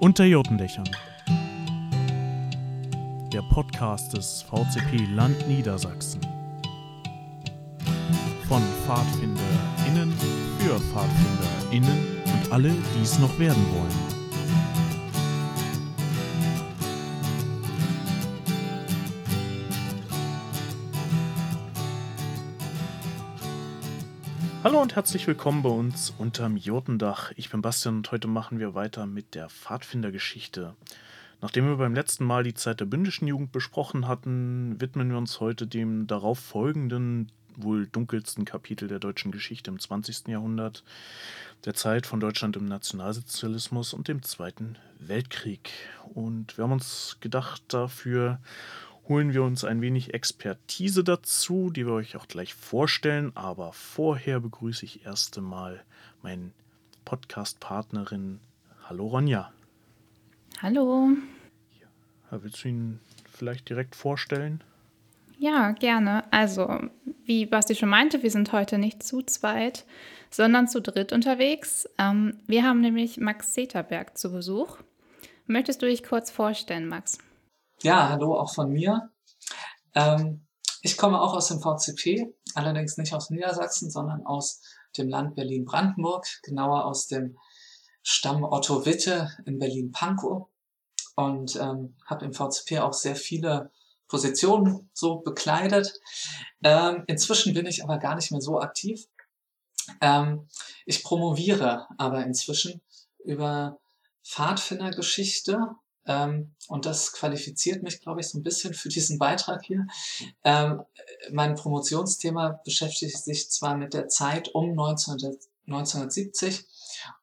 Unter Jotendächern. Der Podcast des VCP Land Niedersachsen. Von PfadfinderInnen für PfadfinderInnen und alle, die es noch werden wollen. Und herzlich willkommen bei uns unterm Jotendach. Ich bin Bastian und heute machen wir weiter mit der Pfadfindergeschichte. Nachdem wir beim letzten Mal die Zeit der bündischen Jugend besprochen hatten, widmen wir uns heute dem darauf folgenden, wohl dunkelsten Kapitel der deutschen Geschichte im 20. Jahrhundert, der Zeit von Deutschland im Nationalsozialismus und dem Zweiten Weltkrieg. Und wir haben uns gedacht, dafür holen wir uns ein wenig Expertise dazu, die wir euch auch gleich vorstellen. Aber vorher begrüße ich erst einmal meinen Podcast-Partnerin. Hallo Ronja. Hallo. Ja, willst du ihn vielleicht direkt vorstellen? Ja, gerne. Also, wie Basti schon meinte, wir sind heute nicht zu zweit, sondern zu dritt unterwegs. Ähm, wir haben nämlich Max Seterberg zu Besuch. Möchtest du dich kurz vorstellen, Max? Ja, hallo auch von mir. Ähm, ich komme auch aus dem VCP, allerdings nicht aus Niedersachsen, sondern aus dem Land Berlin-Brandenburg, genauer aus dem Stamm Otto Witte in Berlin-Pankow und ähm, habe im VCP auch sehr viele Positionen so bekleidet. Ähm, inzwischen bin ich aber gar nicht mehr so aktiv. Ähm, ich promoviere aber inzwischen über Pfadfindergeschichte ähm, und das qualifiziert mich, glaube ich, so ein bisschen für diesen Beitrag hier. Ähm, mein Promotionsthema beschäftigt sich zwar mit der Zeit um 19, 1970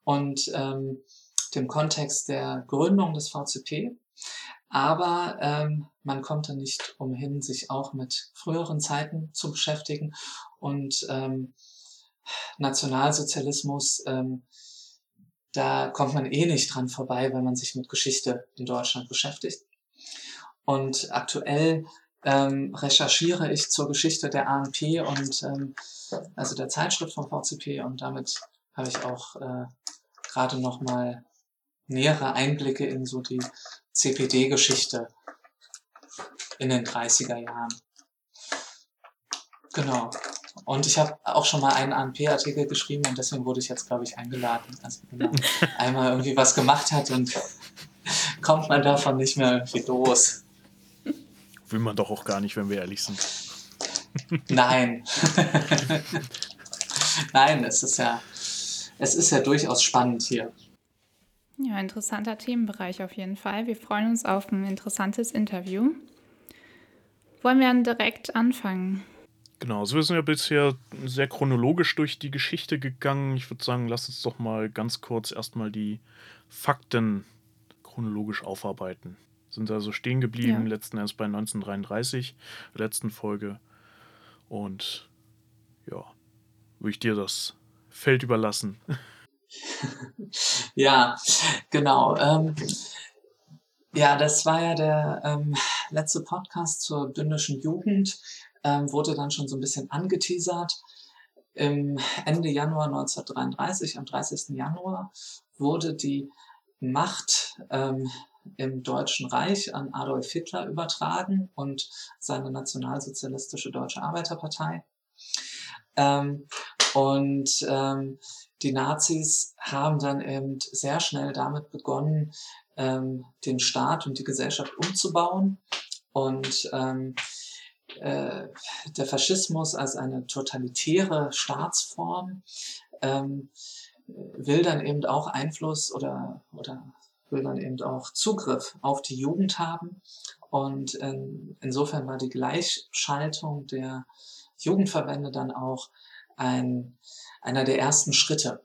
und ähm, dem Kontext der Gründung des VCP, aber ähm, man konnte nicht umhin, sich auch mit früheren Zeiten zu beschäftigen und ähm, Nationalsozialismus ähm, da kommt man eh nicht dran vorbei, wenn man sich mit Geschichte in Deutschland beschäftigt. Und aktuell ähm, recherchiere ich zur Geschichte der ANP und ähm, also der Zeitschrift vom VCP und damit habe ich auch äh, gerade noch mal nähere Einblicke in so die CPD-Geschichte in den 30er Jahren. Genau. Und ich habe auch schon mal einen ANP-Artikel geschrieben und deswegen wurde ich jetzt, glaube ich, eingeladen. Also wenn man einmal irgendwie was gemacht hat, dann kommt man davon nicht mehr irgendwie los. Will man doch auch gar nicht, wenn wir ehrlich sind. Nein. Nein, es ist ja, es ist ja durchaus spannend hier. Ja, interessanter Themenbereich auf jeden Fall. Wir freuen uns auf ein interessantes Interview. Wollen wir dann direkt anfangen? Genau, also wir sind ja bisher sehr chronologisch durch die Geschichte gegangen. Ich würde sagen, lass uns doch mal ganz kurz erstmal die Fakten chronologisch aufarbeiten. Sind also stehen geblieben, ja. letzten Endes bei 1933, letzten Folge. Und ja, würde ich dir das Feld überlassen. ja, genau. Ähm, ja, das war ja der ähm, letzte Podcast zur bündischen Jugend ähm, wurde dann schon so ein bisschen angeteasert. Im Ende Januar 1933, am 30. Januar, wurde die Macht ähm, im Deutschen Reich an Adolf Hitler übertragen und seine nationalsozialistische Deutsche Arbeiterpartei. Ähm, und ähm, die Nazis haben dann eben sehr schnell damit begonnen, ähm, den Staat und die Gesellschaft umzubauen. Und ähm, äh, der Faschismus als eine totalitäre Staatsform ähm, will dann eben auch Einfluss oder, oder will dann eben auch Zugriff auf die Jugend haben. Und in, insofern war die Gleichschaltung der Jugendverbände dann auch ein, einer der ersten Schritte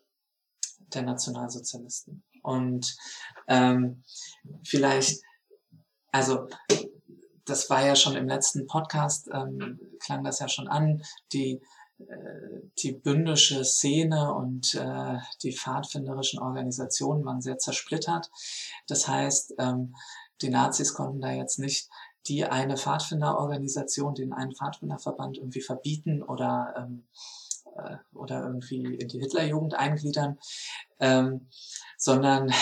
der Nationalsozialisten. Und ähm, vielleicht, also das war ja schon im letzten Podcast, ähm, klang das ja schon an, die, äh, die bündische Szene und äh, die pfadfinderischen Organisationen waren sehr zersplittert. Das heißt, ähm, die Nazis konnten da jetzt nicht die eine Pfadfinderorganisation, den einen Pfadfinderverband irgendwie verbieten oder ähm, äh, oder irgendwie in die Hitlerjugend eingliedern, ähm, sondern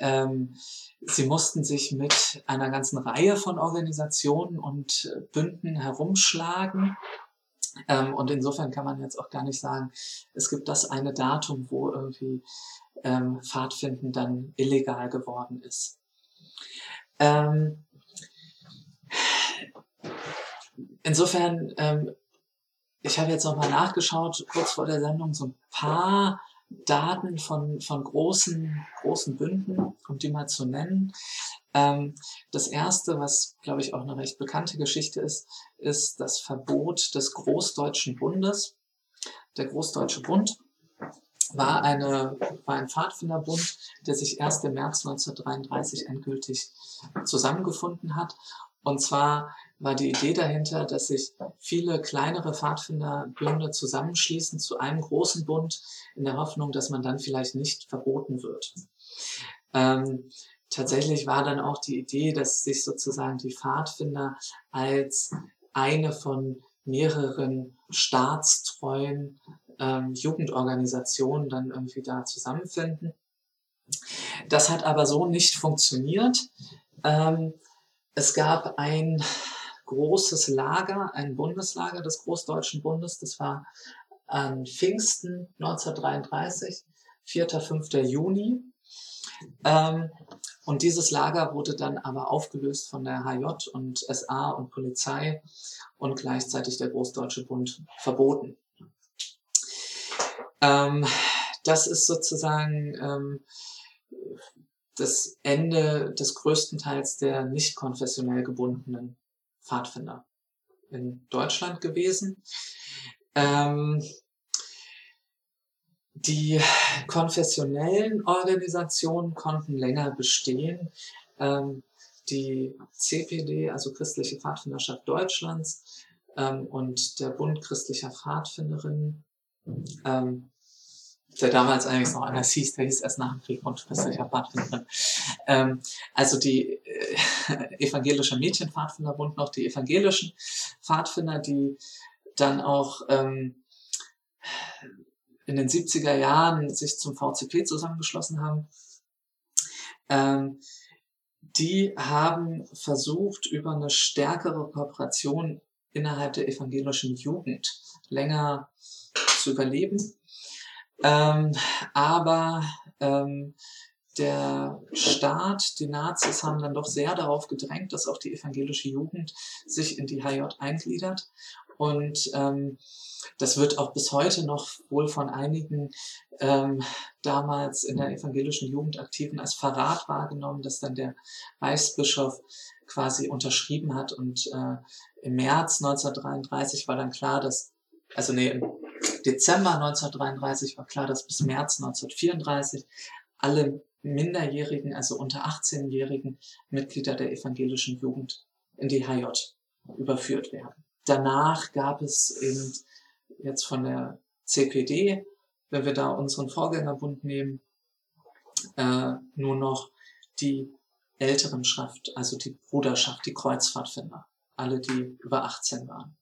ähm, sie mussten sich mit einer ganzen Reihe von Organisationen und Bünden herumschlagen. Ähm, und insofern kann man jetzt auch gar nicht sagen, es gibt das eine Datum, wo irgendwie ähm, Pfadfinden dann illegal geworden ist. Ähm, insofern, ähm, ich habe jetzt nochmal nachgeschaut, kurz vor der Sendung, so ein paar Daten von, von großen, großen Bünden, um die mal zu nennen. Ähm, das erste, was, glaube ich, auch eine recht bekannte Geschichte ist, ist das Verbot des Großdeutschen Bundes. Der Großdeutsche Bund war, eine, war ein Pfadfinderbund, der sich erst im März 1933 endgültig zusammengefunden hat. Und zwar war die Idee dahinter, dass sich viele kleinere Pfadfinderbünde zusammenschließen zu einem großen Bund in der Hoffnung, dass man dann vielleicht nicht verboten wird. Ähm, tatsächlich war dann auch die Idee, dass sich sozusagen die Pfadfinder als eine von mehreren staatstreuen ähm, Jugendorganisationen dann irgendwie da zusammenfinden. Das hat aber so nicht funktioniert. Ähm, es gab ein großes Lager, ein Bundeslager des Großdeutschen Bundes, das war an Pfingsten 1933, 4. 5. Juni. Ähm, und dieses Lager wurde dann aber aufgelöst von der HJ und SA und Polizei und gleichzeitig der Großdeutsche Bund verboten. Ähm, das ist sozusagen ähm, das Ende des größten Teils der nicht konfessionell gebundenen Pfadfinder in Deutschland gewesen. Ähm, die konfessionellen Organisationen konnten länger bestehen. Ähm, die CPD, also Christliche Pfadfinderschaft Deutschlands, ähm, und der Bund christlicher Pfadfinderinnen, ähm, der damals eigentlich noch anders hieß, der hieß erst nach dem Krieg Bund christlicher Pfadfinderin. Ähm, also die äh, evangelische Mädchenpfadfinderbund noch, die evangelischen Pfadfinder, die dann auch ähm, in den 70er Jahren sich zum VCP zusammengeschlossen haben, ähm, die haben versucht, über eine stärkere Kooperation innerhalb der evangelischen Jugend länger zu überleben. Ähm, aber ähm, der Staat, die Nazis haben dann doch sehr darauf gedrängt, dass auch die evangelische Jugend sich in die HJ eingliedert. Und ähm, das wird auch bis heute noch wohl von einigen ähm, damals in der evangelischen Jugend Aktiven als Verrat wahrgenommen, dass dann der Reichsbischof quasi unterschrieben hat. Und äh, im März 1933 war dann klar, dass, also nee, im Dezember 1933 war klar, dass bis März 1934 alle Minderjährigen, also unter 18-jährigen Mitglieder der evangelischen Jugend in die HJ überführt werden. Danach gab es eben jetzt von der CPD, wenn wir da unseren Vorgängerbund nehmen, äh, nur noch die älteren Schrift, also die Bruderschaft, die Kreuzfahrtfinder, alle, die über 18 waren.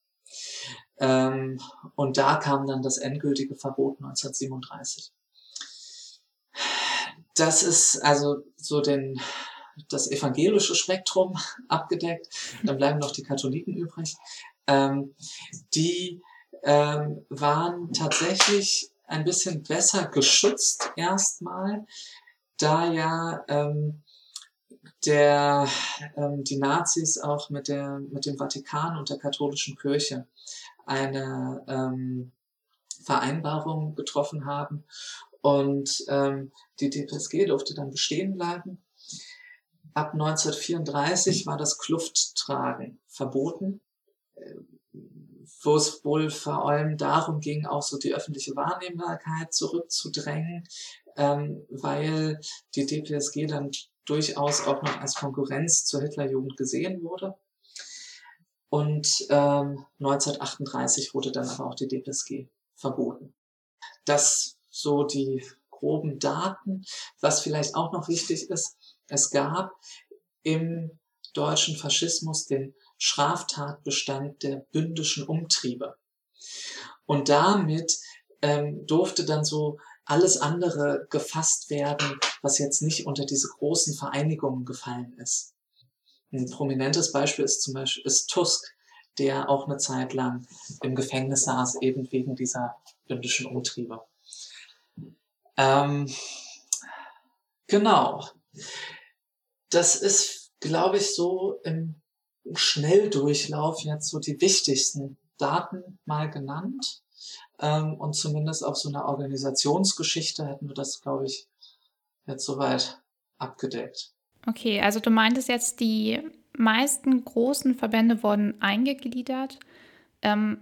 Ähm, und da kam dann das endgültige Verbot 1937. Das ist also so den, das evangelische Spektrum abgedeckt. Dann bleiben noch die Katholiken übrig. Ähm, die ähm, waren tatsächlich ein bisschen besser geschützt erstmal, da ja ähm, der, ähm, die Nazis auch mit, der, mit dem Vatikan und der katholischen Kirche eine ähm, Vereinbarung getroffen haben und ähm, die DPSG durfte dann bestehen bleiben. Ab 1934 war das Klufttragen verboten wo es wohl vor allem darum ging, auch so die öffentliche Wahrnehmbarkeit zurückzudrängen, ähm, weil die DPSG dann durchaus auch noch als Konkurrenz zur Hitlerjugend gesehen wurde. Und ähm, 1938 wurde dann aber auch die DPSG verboten. Das so die groben Daten. Was vielleicht auch noch wichtig ist, es gab im deutschen Faschismus den Straftatbestand der bündischen Umtriebe. Und damit ähm, durfte dann so alles andere gefasst werden, was jetzt nicht unter diese großen Vereinigungen gefallen ist. Ein prominentes Beispiel ist zum Beispiel ist Tusk, der auch eine Zeit lang im Gefängnis saß, eben wegen dieser bündischen Umtriebe. Ähm, genau. Das ist, glaube ich, so im Schnelldurchlauf jetzt so die wichtigsten Daten mal genannt. Ähm, und zumindest auf so einer Organisationsgeschichte hätten wir das, glaube ich, jetzt soweit abgedeckt. Okay, also du meintest jetzt, die meisten großen Verbände wurden eingegliedert. Ähm,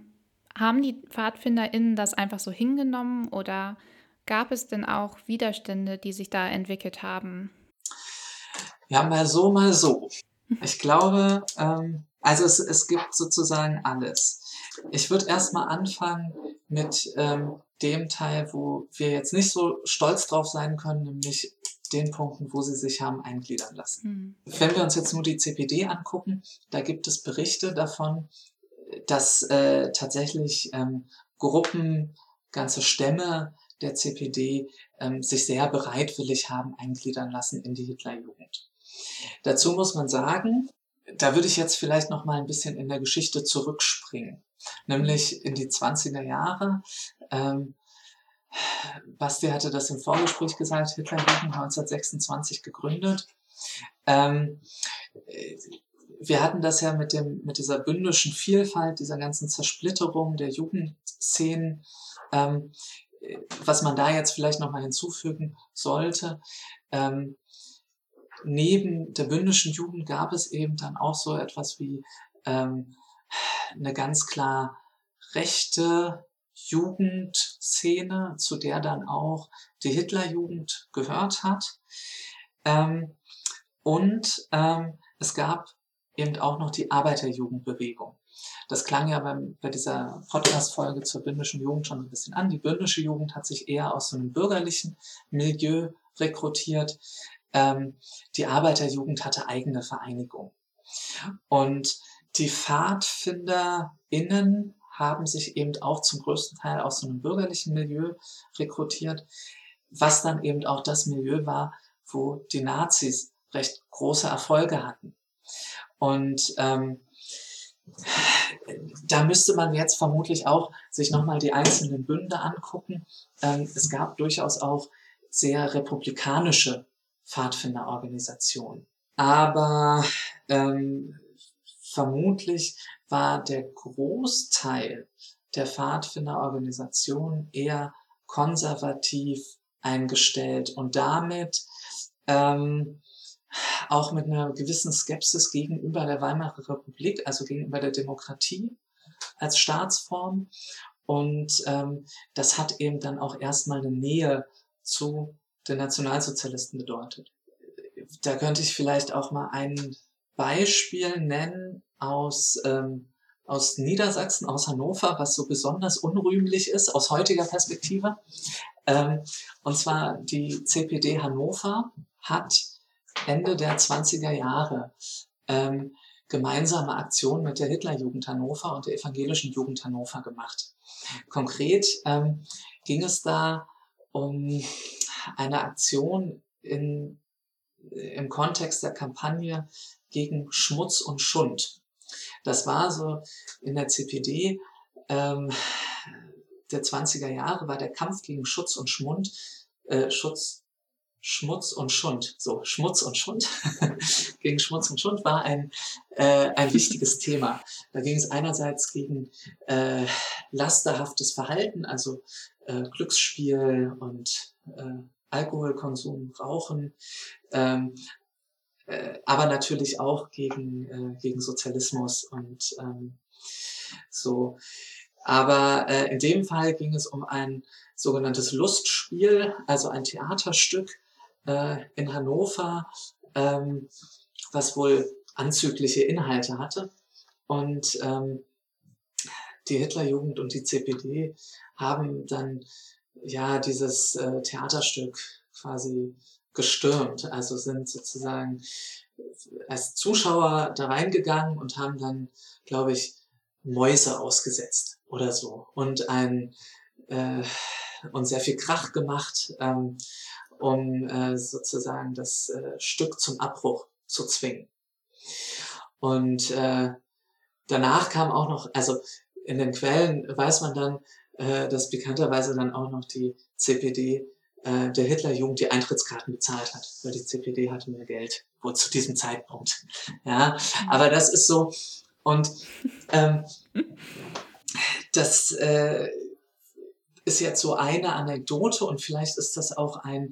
haben die PfadfinderInnen das einfach so hingenommen oder gab es denn auch Widerstände, die sich da entwickelt haben? Ja, mal so, mal so. Ich glaube, ähm, also es, es gibt sozusagen alles. Ich würde erstmal anfangen mit ähm, dem Teil, wo wir jetzt nicht so stolz drauf sein können, nämlich den Punkten, wo sie sich haben eingliedern lassen. Mhm. Wenn wir uns jetzt nur die CPD angucken, da gibt es Berichte davon, dass äh, tatsächlich ähm, Gruppen, ganze Stämme der CPD ähm, sich sehr bereitwillig haben eingliedern lassen in die Hitlerjugend. Dazu muss man sagen, da würde ich jetzt vielleicht noch mal ein bisschen in der Geschichte zurückspringen, nämlich in die 20er Jahre. Ähm, Basti hatte das im Vorgespräch gesagt, Hitlerjugend 1926 gegründet. Ähm, wir hatten das ja mit, dem, mit dieser bündischen Vielfalt, dieser ganzen Zersplitterung der Jugendszenen. Ähm, was man da jetzt vielleicht nochmal hinzufügen sollte, ähm, neben der bündischen Jugend gab es eben dann auch so etwas wie ähm, eine ganz klar rechte Jugendszene, zu der dann auch die Hitlerjugend gehört hat. Ähm, und ähm, es gab eben auch noch die Arbeiterjugendbewegung. Das klang ja beim, bei dieser Podcast-Folge zur bündischen Jugend schon ein bisschen an. Die bündische Jugend hat sich eher aus so einem bürgerlichen Milieu rekrutiert. Ähm, die Arbeiterjugend hatte eigene Vereinigung. Und die PfadfinderInnen haben sich eben auch zum größten Teil aus so einem bürgerlichen Milieu rekrutiert, was dann eben auch das Milieu war, wo die Nazis recht große Erfolge hatten. Und ähm, da müsste man jetzt vermutlich auch sich nochmal die einzelnen Bünde angucken. Ähm, es gab durchaus auch sehr republikanische Pfadfinderorganisationen. Aber ähm, vermutlich war der Großteil der Pfadfinderorganisationen eher konservativ eingestellt und damit ähm, auch mit einer gewissen Skepsis gegenüber der Weimarer Republik, also gegenüber der Demokratie als Staatsform. Und ähm, das hat eben dann auch erstmal eine Nähe zu den Nationalsozialisten bedeutet. Da könnte ich vielleicht auch mal ein Beispiel nennen aus, ähm, aus Niedersachsen, aus Hannover, was so besonders unrühmlich ist aus heutiger Perspektive. Ähm, und zwar die CPD Hannover hat Ende der 20er Jahre ähm, gemeinsame Aktionen mit der Hitlerjugend Hannover und der evangelischen Jugend Hannover gemacht. Konkret ähm, ging es da um eine Aktion in, im Kontext der Kampagne gegen Schmutz und Schund. Das war so in der CPD ähm, der 20er Jahre war der Kampf gegen Schutz und Schmund, äh, Schutz, Schmutz und Schund, so Schmutz und Schund, gegen Schmutz und Schund war ein, äh, ein wichtiges Thema. Da ging es einerseits gegen äh, lasterhaftes Verhalten, also äh, Glücksspiel und äh, Alkoholkonsum, Rauchen, ähm, äh, aber natürlich auch gegen, äh, gegen Sozialismus und ähm, so. Aber äh, in dem Fall ging es um ein sogenanntes Lustspiel, also ein Theaterstück, äh, in Hannover, ähm, was wohl anzügliche Inhalte hatte. Und ähm, die Hitlerjugend und die CPD haben dann ja dieses äh, Theaterstück quasi gestürmt. Also sind sozusagen als Zuschauer da reingegangen und haben dann, glaube ich, Mäuse ausgesetzt oder so. Und ein äh, und sehr viel Krach gemacht, ähm, um äh, sozusagen das äh, Stück zum Abbruch zu zwingen. Und äh, danach kam auch noch, also in den Quellen weiß man dann, äh, dass bekannterweise dann auch noch die CPD äh, der Hitlerjugend die Eintrittskarten bezahlt hat, weil die CPD hatte mehr Geld, wo zu diesem Zeitpunkt. Ja, aber das ist so und ähm, das äh, ist jetzt so eine Anekdote und vielleicht ist das auch ein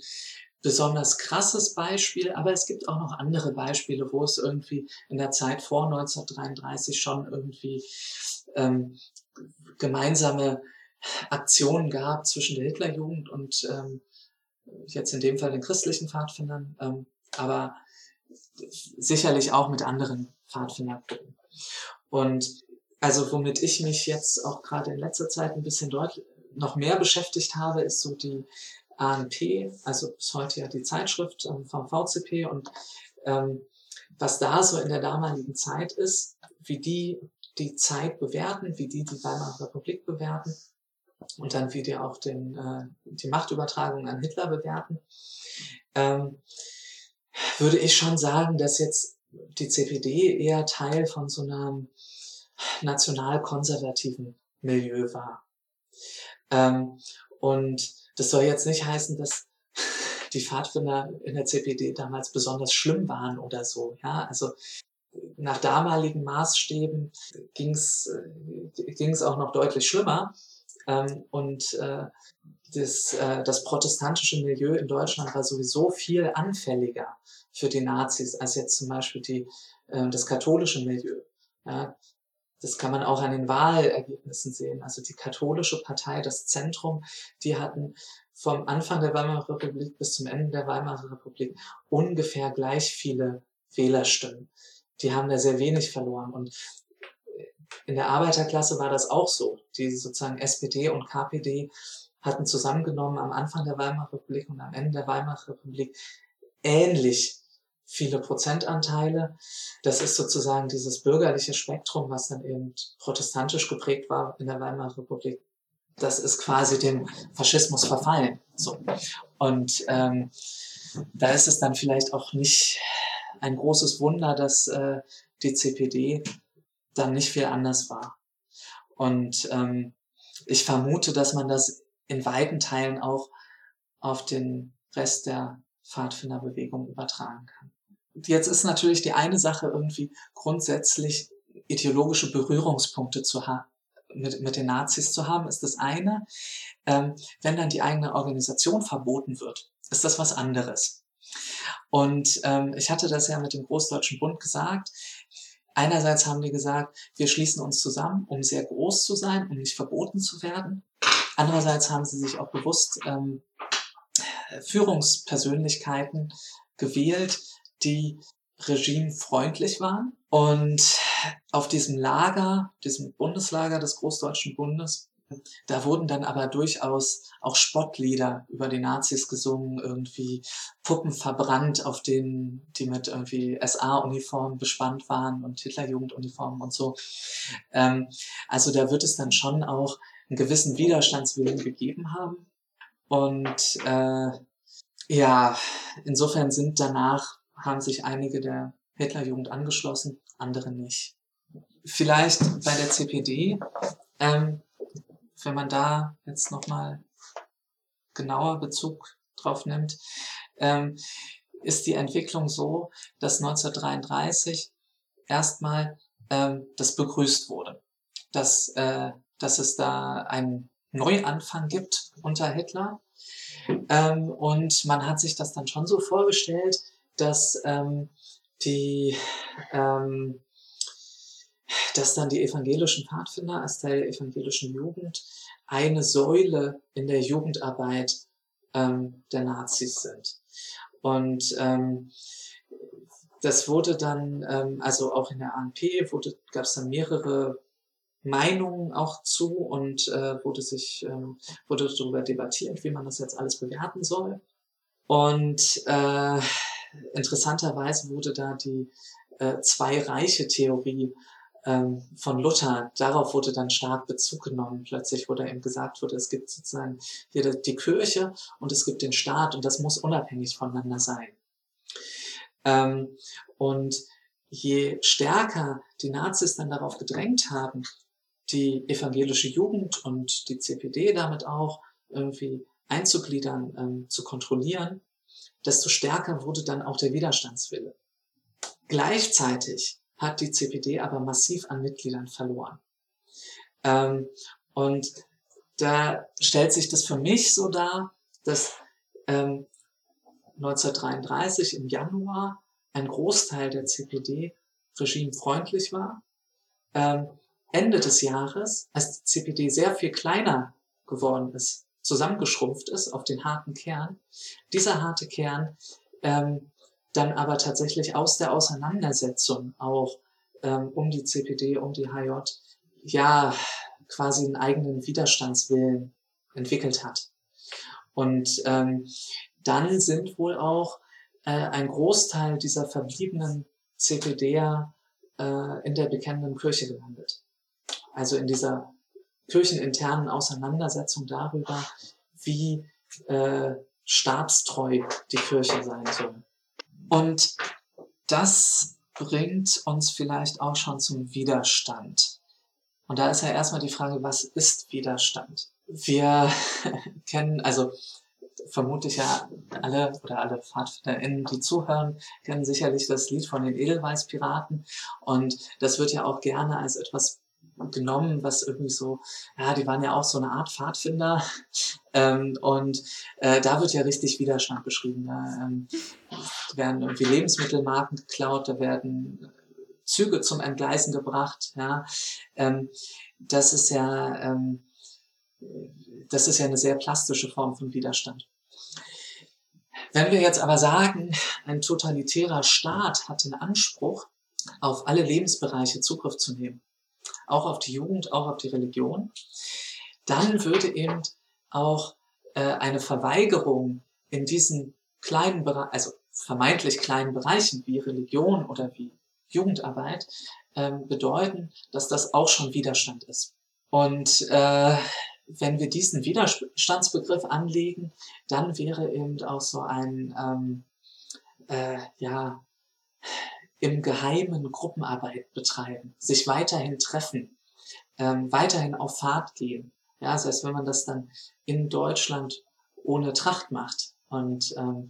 besonders krasses Beispiel, aber es gibt auch noch andere Beispiele, wo es irgendwie in der Zeit vor 1933 schon irgendwie ähm, gemeinsame Aktionen gab zwischen der Hitlerjugend und ähm, jetzt in dem Fall den christlichen Pfadfindern, ähm, aber sicherlich auch mit anderen Pfadfindergruppen. Und also womit ich mich jetzt auch gerade in letzter Zeit ein bisschen deutlich noch mehr beschäftigt habe, ist so die ANP, also bis heute ja die Zeitschrift ähm, vom VCP und ähm, was da so in der damaligen Zeit ist, wie die die Zeit bewerten, wie die die Weimarer Republik bewerten und dann wie die auch den, äh, die Machtübertragung an Hitler bewerten, ähm, würde ich schon sagen, dass jetzt die CPD eher Teil von so einem nationalkonservativen Milieu war. Ähm, und das soll jetzt nicht heißen, dass die Pfadfinder in der CPD damals besonders schlimm waren oder so. Ja, also nach damaligen Maßstäben ging es äh, auch noch deutlich schlimmer. Ähm, und äh, das, äh, das protestantische Milieu in Deutschland war sowieso viel anfälliger für die Nazis als jetzt zum Beispiel die, äh, das katholische Milieu. Ja, das kann man auch an den Wahlergebnissen sehen. Also die katholische Partei, das Zentrum, die hatten vom Anfang der Weimarer Republik bis zum Ende der Weimarer Republik ungefähr gleich viele Wählerstimmen. Die haben da sehr wenig verloren. Und in der Arbeiterklasse war das auch so. Die sozusagen SPD und KPD hatten zusammengenommen am Anfang der Weimarer Republik und am Ende der Weimarer Republik ähnlich viele Prozentanteile. Das ist sozusagen dieses bürgerliche Spektrum, was dann eben protestantisch geprägt war in der Weimarer Republik. Das ist quasi dem Faschismus verfallen. So. Und ähm, da ist es dann vielleicht auch nicht ein großes Wunder, dass äh, die CPD dann nicht viel anders war. Und ähm, ich vermute, dass man das in weiten Teilen auch auf den Rest der Pfadfinderbewegung übertragen kann. Jetzt ist natürlich die eine Sache irgendwie grundsätzlich ideologische Berührungspunkte zu haben. Mit, mit den Nazis zu haben, ist das eine. Ähm, wenn dann die eigene Organisation verboten wird, ist das was anderes. Und ähm, ich hatte das ja mit dem Großdeutschen Bund gesagt. Einerseits haben die gesagt, wir schließen uns zusammen, um sehr groß zu sein, um nicht verboten zu werden. Andererseits haben sie sich auch bewusst ähm, Führungspersönlichkeiten gewählt, die regimefreundlich waren. Und auf diesem Lager, diesem Bundeslager des Großdeutschen Bundes, da wurden dann aber durchaus auch Spottlieder über die Nazis gesungen, irgendwie Puppen verbrannt, auf denen die mit irgendwie SA-Uniformen bespannt waren und Hitlerjugenduniformen und so. Ähm, also da wird es dann schon auch einen gewissen Widerstandswillen gegeben haben. Und äh, ja, insofern sind danach haben sich einige der Hitlerjugend angeschlossen, andere nicht. Vielleicht bei der CPD, ähm, wenn man da jetzt nochmal genauer Bezug drauf nimmt, ähm, ist die Entwicklung so, dass 1933 erstmal ähm, das begrüßt wurde, dass, äh, dass es da einen Neuanfang gibt unter Hitler. Ähm, und man hat sich das dann schon so vorgestellt, dass ähm, die ähm, dass dann die evangelischen Pfadfinder als Teil der evangelischen Jugend eine Säule in der Jugendarbeit ähm, der Nazis sind. Und ähm, das wurde dann, ähm, also auch in der ANP wurde, gab es dann mehrere Meinungen auch zu und äh, wurde sich ähm, wurde darüber debattiert, wie man das jetzt alles bewerten soll. Und äh, interessanterweise wurde da die äh, Zwei-Reiche-Theorie ähm, von Luther, darauf wurde dann stark Bezug genommen. Plötzlich wurde eben gesagt wurde, es gibt sozusagen hier die Kirche und es gibt den Staat und das muss unabhängig voneinander sein. Ähm, und je stärker die Nazis dann darauf gedrängt haben, die evangelische Jugend und die CPD damit auch irgendwie einzugliedern, ähm, zu kontrollieren, desto stärker wurde dann auch der Widerstandswille. Gleichzeitig hat die CPD aber massiv an Mitgliedern verloren. Ähm, und da stellt sich das für mich so dar, dass ähm, 1933 im Januar ein Großteil der CPD regimefreundlich war. Ähm, Ende des Jahres, als die CPD sehr viel kleiner geworden ist, zusammengeschrumpft ist auf den harten Kern, dieser harte Kern ähm, dann aber tatsächlich aus der Auseinandersetzung auch ähm, um die CPD, um die HJ, ja, quasi einen eigenen Widerstandswillen entwickelt hat. Und ähm, dann sind wohl auch äh, ein Großteil dieser verbliebenen CPDer äh, in der bekennenden Kirche gelandet. Also in dieser kircheninternen Auseinandersetzung darüber, wie äh, stabstreu die Kirche sein soll. Und das bringt uns vielleicht auch schon zum Widerstand. Und da ist ja erstmal die Frage, was ist Widerstand? Wir kennen, also vermutlich ja alle oder alle PfadfinderInnen, die zuhören, kennen sicherlich das Lied von den Edelweiß-Piraten. Und das wird ja auch gerne als etwas genommen, was irgendwie so, ja, die waren ja auch so eine Art Pfadfinder. Ähm, und äh, da wird ja richtig Widerstand beschrieben. Da ähm, werden irgendwie Lebensmittelmarken geklaut, da werden Züge zum Entgleisen gebracht. Ja, ähm, das ist ja, ähm, das ist ja eine sehr plastische Form von Widerstand. Wenn wir jetzt aber sagen, ein totalitärer Staat hat den Anspruch, auf alle Lebensbereiche Zugriff zu nehmen, auch auf die Jugend, auch auf die Religion, dann würde eben auch äh, eine Verweigerung in diesen kleinen Bereichen, also vermeintlich kleinen Bereichen wie Religion oder wie Jugendarbeit, ähm, bedeuten, dass das auch schon Widerstand ist. Und äh, wenn wir diesen Widerstandsbegriff anlegen, dann wäre eben auch so ein ähm, äh, ja im Geheimen Gruppenarbeit betreiben, sich weiterhin treffen, ähm, weiterhin auf Fahrt gehen. Ja, das heißt, wenn man das dann in Deutschland ohne Tracht macht und ähm,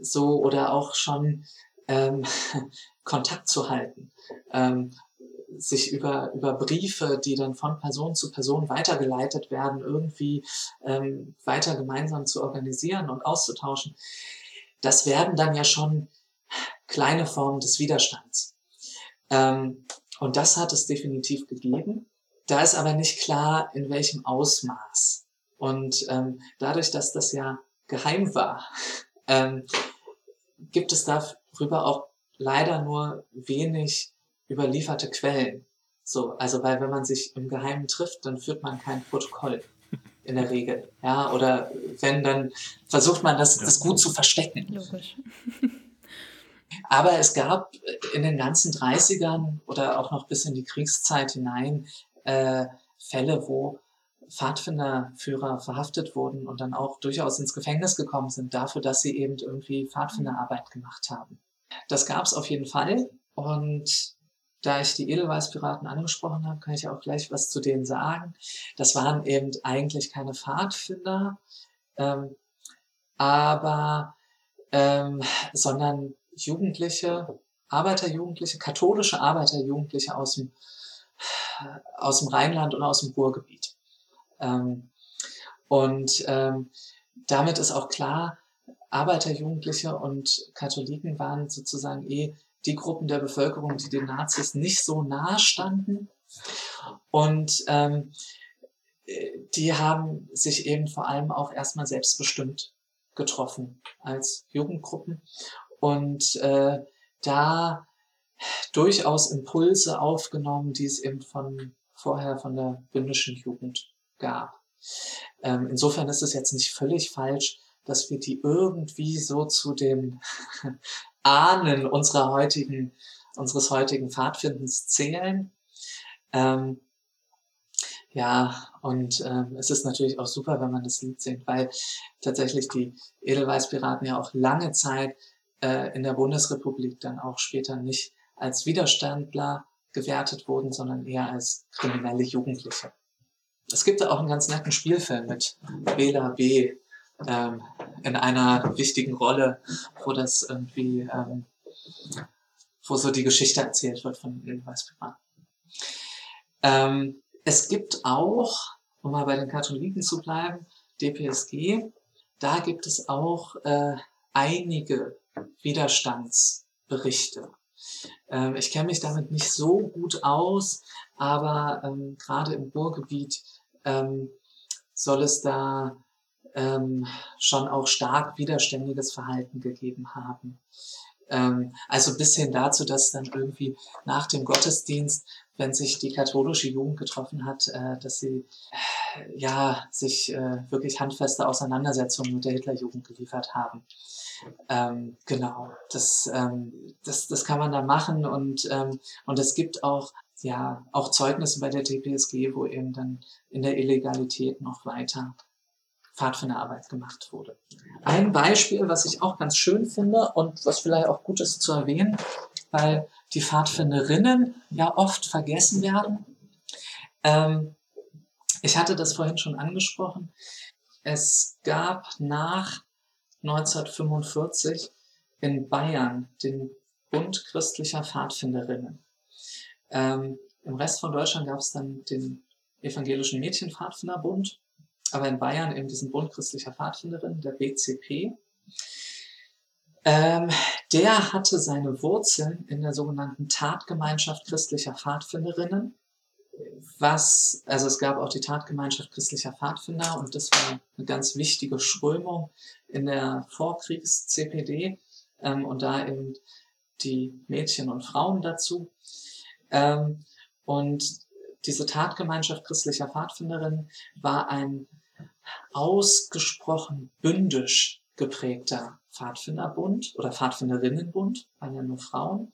so oder auch schon ähm, Kontakt zu halten, ähm, sich über, über Briefe, die dann von Person zu Person weitergeleitet werden, irgendwie ähm, weiter gemeinsam zu organisieren und auszutauschen. Das werden dann ja schon kleine Formen des Widerstands. Ähm, und das hat es definitiv gegeben. Da ist aber nicht klar, in welchem Ausmaß. Und ähm, dadurch, dass das ja geheim war, ähm, gibt es darüber auch leider nur wenig überlieferte Quellen. So, also weil wenn man sich im Geheimen trifft, dann führt man kein Protokoll in der Regel. Ja, oder wenn, dann versucht man das, ja. das gut zu verstecken. Logisch. Aber es gab in den ganzen 30ern oder auch noch bis in die Kriegszeit hinein äh, Fälle, wo Pfadfinderführer verhaftet wurden und dann auch durchaus ins Gefängnis gekommen sind dafür, dass sie eben irgendwie Pfadfinderarbeit gemacht haben. Das gab es auf jeden Fall und da ich die Edelweißpiraten angesprochen habe, kann ich auch gleich was zu denen sagen. Das waren eben eigentlich keine Pfadfinder, ähm, aber ähm, sondern Jugendliche, Arbeiterjugendliche, katholische Arbeiterjugendliche aus dem, aus dem Rheinland und aus dem Ruhrgebiet. Ähm, und ähm, damit ist auch klar, Arbeiterjugendliche und Katholiken waren sozusagen eh die Gruppen der Bevölkerung, die den Nazis nicht so nahe standen. Und ähm, die haben sich eben vor allem auch erstmal selbstbestimmt getroffen als Jugendgruppen und äh, da durchaus Impulse aufgenommen, die es eben von vorher von der bündischen Jugend gab. Ähm, insofern ist es jetzt nicht völlig falsch, dass wir die irgendwie so zu den Ahnen unserer heutigen unseres heutigen Pfadfindens zählen. Ähm, ja, und ähm, es ist natürlich auch super, wenn man das Lied singt, weil tatsächlich die Edelweißpiraten ja auch lange Zeit äh, in der Bundesrepublik dann auch später nicht als Widerstandler gewertet wurden, sondern eher als kriminelle Jugendliche. Es gibt da auch einen ganz netten Spielfilm mit Bela B. Ähm, in einer wichtigen Rolle, wo das irgendwie, ähm, wo so die Geschichte erzählt wird von Edelweißpiraten. Ähm, es gibt auch, um mal bei den Katholiken zu bleiben, DPSG, da gibt es auch äh, einige Widerstandsberichte. Ähm, ich kenne mich damit nicht so gut aus, aber ähm, gerade im Ruhrgebiet ähm, soll es da ähm, schon auch stark widerständiges Verhalten gegeben haben. Ähm, also bis hin dazu, dass dann irgendwie nach dem Gottesdienst, wenn sich die katholische Jugend getroffen hat, äh, dass sie äh, ja sich äh, wirklich handfeste Auseinandersetzungen mit der Hitlerjugend geliefert haben. Ähm, genau, das, ähm, das, das kann man da machen und, ähm, und es gibt auch, ja, auch Zeugnisse bei der TPSG, wo eben dann in der Illegalität noch weiter Pfadfinderarbeit gemacht wurde. Ein Beispiel, was ich auch ganz schön finde und was vielleicht auch gut ist zu erwähnen, weil die Pfadfinderinnen ja oft vergessen werden. Ähm, ich hatte das vorhin schon angesprochen. Es gab nach 1945 in Bayern den Bund christlicher Pfadfinderinnen. Ähm, Im Rest von Deutschland gab es dann den Evangelischen Mädchenpfadfinderbund, aber in Bayern eben diesen Bund christlicher Pfadfinderinnen, der BCP. Ähm, der hatte seine Wurzeln in der sogenannten Tatgemeinschaft christlicher Pfadfinderinnen was, also es gab auch die Tatgemeinschaft christlicher Pfadfinder und das war eine ganz wichtige Strömung in der Vorkriegs-CPD ähm, und da eben die Mädchen und Frauen dazu. Ähm, und diese Tatgemeinschaft christlicher Pfadfinderinnen war ein ausgesprochen bündisch geprägter Pfadfinderbund oder Pfadfinderinnenbund, waren ja nur Frauen,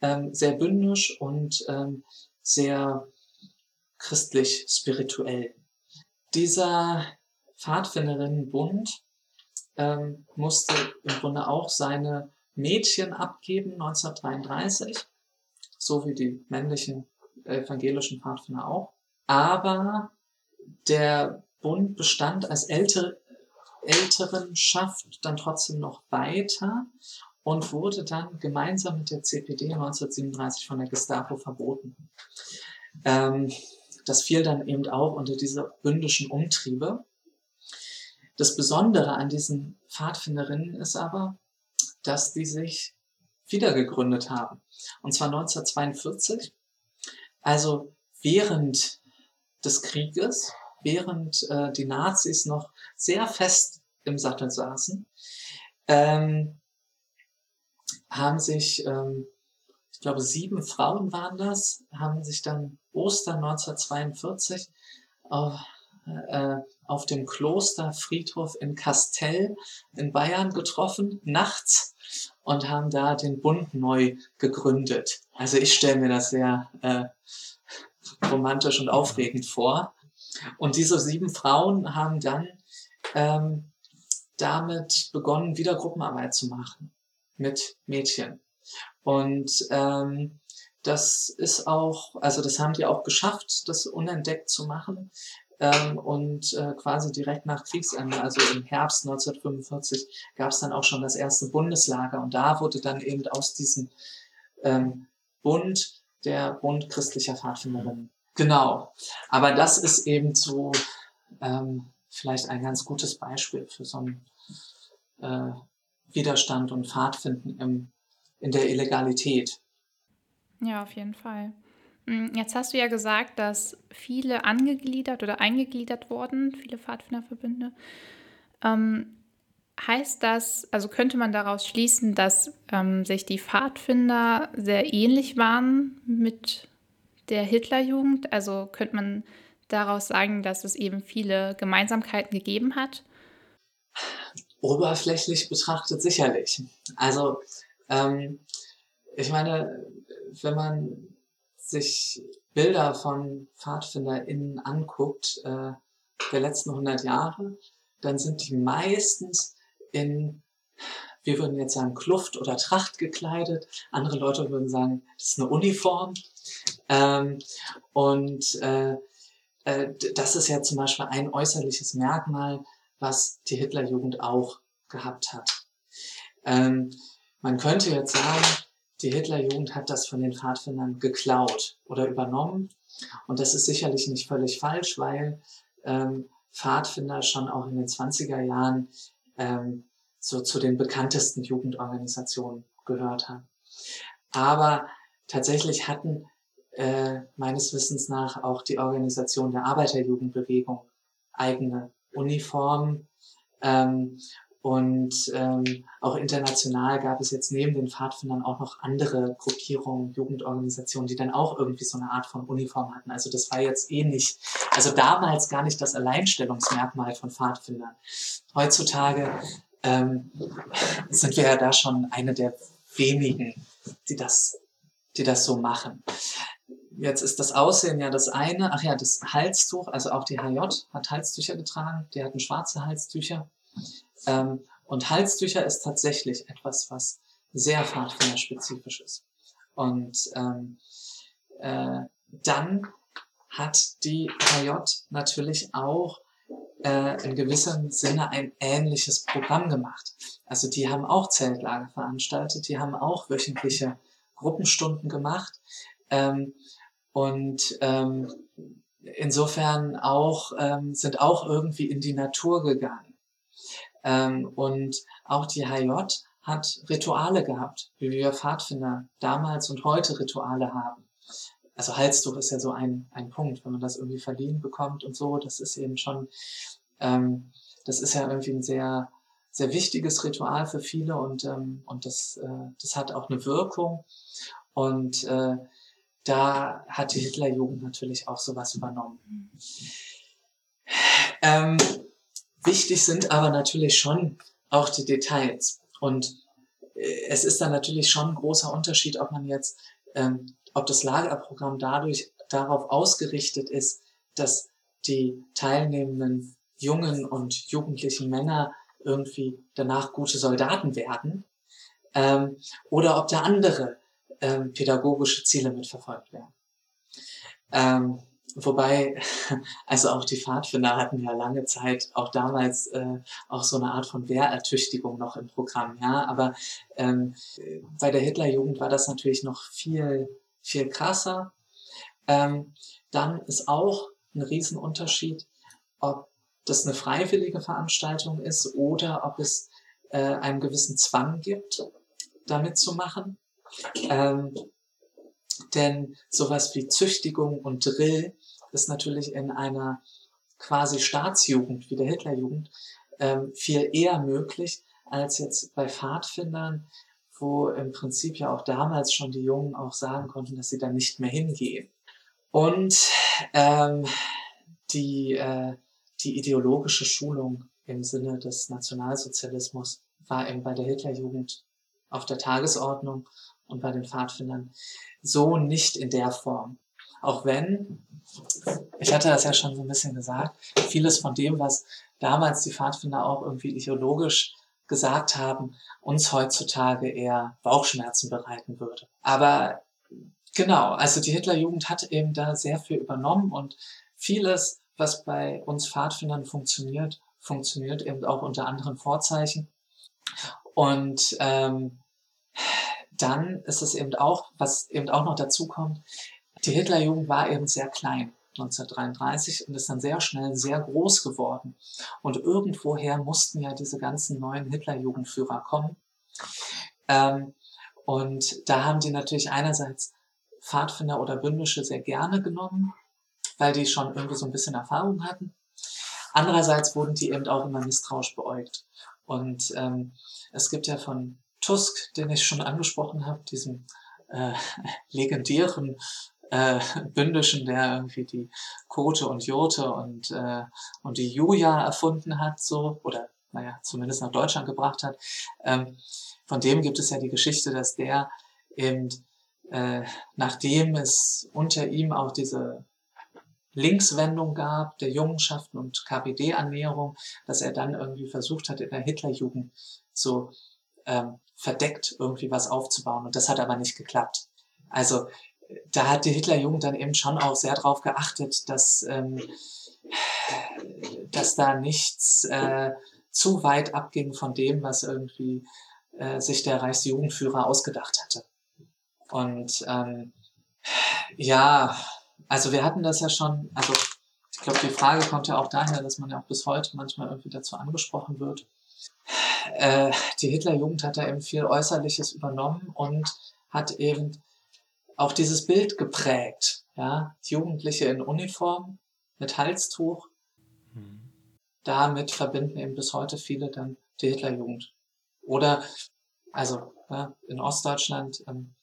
ähm, sehr bündisch und ähm, sehr christlich-spirituell. Dieser Pfadfinderinnenbund ähm, musste im Grunde auch seine Mädchen abgeben 1933, so wie die männlichen evangelischen Pfadfinder auch. Aber der Bund bestand als ältere, Älterenschaft dann trotzdem noch weiter und wurde dann gemeinsam mit der CPD 1937 von der Gestapo verboten. Ähm, das fiel dann eben auch unter diese bündischen Umtriebe. Das Besondere an diesen Pfadfinderinnen ist aber, dass die sich wiedergegründet haben. Und zwar 1942, also während des Krieges, während äh, die Nazis noch sehr fest im Sattel saßen, ähm, haben sich ähm, glaube, sieben Frauen waren das, haben sich dann Ostern 1942 auf, äh, auf dem Klosterfriedhof in Kastell in Bayern getroffen, nachts, und haben da den Bund neu gegründet. Also ich stelle mir das sehr äh, romantisch und aufregend vor. Und diese sieben Frauen haben dann ähm, damit begonnen, wieder Gruppenarbeit zu machen mit Mädchen. Und ähm, das ist auch, also das haben die auch geschafft, das unentdeckt zu machen. Ähm, und äh, quasi direkt nach Kriegsende, also im Herbst 1945, gab es dann auch schon das erste Bundeslager. Und da wurde dann eben aus diesem ähm, Bund der Bund christlicher Pfadfinderinnen. Genau. Aber das ist eben so ähm, vielleicht ein ganz gutes Beispiel für so einen äh, Widerstand und Pfadfinden im in der Illegalität. Ja, auf jeden Fall. Hm, jetzt hast du ja gesagt, dass viele angegliedert oder eingegliedert wurden, viele Pfadfinderverbünde. Ähm, heißt das, also könnte man daraus schließen, dass ähm, sich die Pfadfinder sehr ähnlich waren mit der Hitlerjugend? Also könnte man daraus sagen, dass es eben viele Gemeinsamkeiten gegeben hat? Oberflächlich betrachtet sicherlich. Also ähm, ich meine, wenn man sich Bilder von PfadfinderInnen anguckt, äh, der letzten 100 Jahre, dann sind die meistens in, wir würden jetzt sagen, Kluft oder Tracht gekleidet. Andere Leute würden sagen, das ist eine Uniform. Ähm, und äh, äh, das ist ja zum Beispiel ein äußerliches Merkmal, was die Hitlerjugend auch gehabt hat. Ähm, man könnte jetzt sagen, die Hitlerjugend hat das von den Pfadfindern geklaut oder übernommen. Und das ist sicherlich nicht völlig falsch, weil ähm, Pfadfinder schon auch in den 20er Jahren ähm, so zu den bekanntesten Jugendorganisationen gehört haben. Aber tatsächlich hatten äh, meines Wissens nach auch die Organisation der Arbeiterjugendbewegung eigene Uniformen ähm, und ähm, auch international gab es jetzt neben den Pfadfindern auch noch andere Gruppierungen, Jugendorganisationen, die dann auch irgendwie so eine Art von Uniform hatten. Also das war jetzt eh nicht, also damals gar nicht das Alleinstellungsmerkmal von Pfadfindern. Heutzutage ähm, sind wir ja da schon eine der wenigen, die das, die das so machen. Jetzt ist das Aussehen ja das eine. Ach ja, das Halstuch, also auch die HJ hat Halstücher getragen. Die hatten schwarze Halstücher. Ähm, und Halstücher ist tatsächlich etwas, was sehr Pfadfinderspezifisch ist. Und ähm, äh, dann hat die HJ natürlich auch äh, in gewissem Sinne ein ähnliches Programm gemacht. Also die haben auch Zeltlager veranstaltet, die haben auch wöchentliche Gruppenstunden gemacht ähm, und ähm, insofern auch ähm, sind auch irgendwie in die Natur gegangen. Ähm, und auch die HJ hat Rituale gehabt, wie wir Pfadfinder damals und heute Rituale haben. Also Halstuch ist ja so ein, ein Punkt, wenn man das irgendwie verliehen bekommt und so, das ist eben schon, ähm, das ist ja irgendwie ein sehr, sehr wichtiges Ritual für viele und, ähm, und das, äh, das hat auch eine Wirkung. Und äh, da hat die Hitlerjugend natürlich auch sowas übernommen. Ähm, Wichtig sind aber natürlich schon auch die Details. Und äh, es ist dann natürlich schon ein großer Unterschied, ob man jetzt, ähm, ob das Lagerprogramm dadurch darauf ausgerichtet ist, dass die teilnehmenden jungen und jugendlichen Männer irgendwie danach gute Soldaten werden, ähm, oder ob da andere ähm, pädagogische Ziele mitverfolgt werden. Ähm, Wobei, also auch die Pfadfinder hatten ja lange Zeit, auch damals, äh, auch so eine Art von Wehrertüchtigung noch im Programm, ja. Aber ähm, bei der Hitlerjugend war das natürlich noch viel, viel krasser. Ähm, dann ist auch ein Riesenunterschied, ob das eine freiwillige Veranstaltung ist oder ob es äh, einen gewissen Zwang gibt, damit zu machen. Ähm, denn sowas wie Züchtigung und Drill ist natürlich in einer quasi Staatsjugend wie der Hitlerjugend ähm, viel eher möglich als jetzt bei Pfadfindern, wo im Prinzip ja auch damals schon die Jungen auch sagen konnten, dass sie da nicht mehr hingehen. Und ähm, die, äh, die ideologische Schulung im Sinne des Nationalsozialismus war eben bei der Hitlerjugend auf der Tagesordnung und bei den Pfadfindern so nicht in der Form. Auch wenn, ich hatte das ja schon so ein bisschen gesagt, vieles von dem, was damals die Pfadfinder auch irgendwie ideologisch gesagt haben, uns heutzutage eher Bauchschmerzen bereiten würde. Aber genau, also die Hitlerjugend hat eben da sehr viel übernommen und vieles, was bei uns Pfadfindern funktioniert, funktioniert eben auch unter anderen Vorzeichen. Und ähm, dann ist es eben auch, was eben auch noch dazu kommt, die Hitlerjugend war eben sehr klein 1933 und ist dann sehr schnell sehr groß geworden. Und irgendwoher mussten ja diese ganzen neuen Hitlerjugendführer kommen. Ähm, und da haben die natürlich einerseits Pfadfinder oder Bündische sehr gerne genommen, weil die schon irgendwie so ein bisschen Erfahrung hatten. Andererseits wurden die eben auch immer misstrauisch beäugt. Und ähm, es gibt ja von Tusk, den ich schon angesprochen habe, diesem äh, legendären äh, Bündischen, der irgendwie die Kote und Jote und, äh, und die Juja erfunden hat, so, oder naja, zumindest nach Deutschland gebracht hat. Ähm, von dem gibt es ja die Geschichte, dass der eben äh, nachdem es unter ihm auch diese Linkswendung gab, der Jungenschaften und KPD-Annäherung, dass er dann irgendwie versucht hat, in der Hitlerjugend so ähm, verdeckt irgendwie was aufzubauen. Und das hat aber nicht geklappt. Also da hat die Hitlerjugend dann eben schon auch sehr darauf geachtet, dass, ähm, dass da nichts äh, zu weit abging von dem, was irgendwie äh, sich der Reichsjugendführer ausgedacht hatte. Und ähm, ja, also wir hatten das ja schon, also ich glaube, die Frage kommt ja auch daher, dass man ja auch bis heute manchmal irgendwie dazu angesprochen wird. Äh, die Hitlerjugend hat da eben viel Äußerliches übernommen und hat eben auch dieses Bild geprägt. Ja, Jugendliche in Uniform mit Halstuch. Mhm. Damit verbinden eben bis heute viele dann die Hitlerjugend. Oder, also ja, in Ostdeutschland, ähm,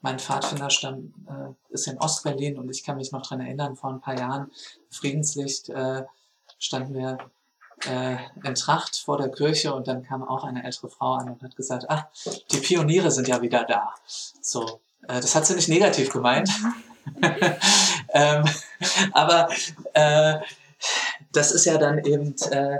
mein Pfadfinderstamm äh, ist in Ostberlin und ich kann mich noch dran erinnern, vor ein paar Jahren, Friedenslicht, äh, standen wir äh, in Tracht vor der Kirche und dann kam auch eine ältere Frau an und hat gesagt, ach, die Pioniere sind ja wieder da. So, das hat sie nicht negativ gemeint. ähm, aber äh, das ist ja dann eben äh,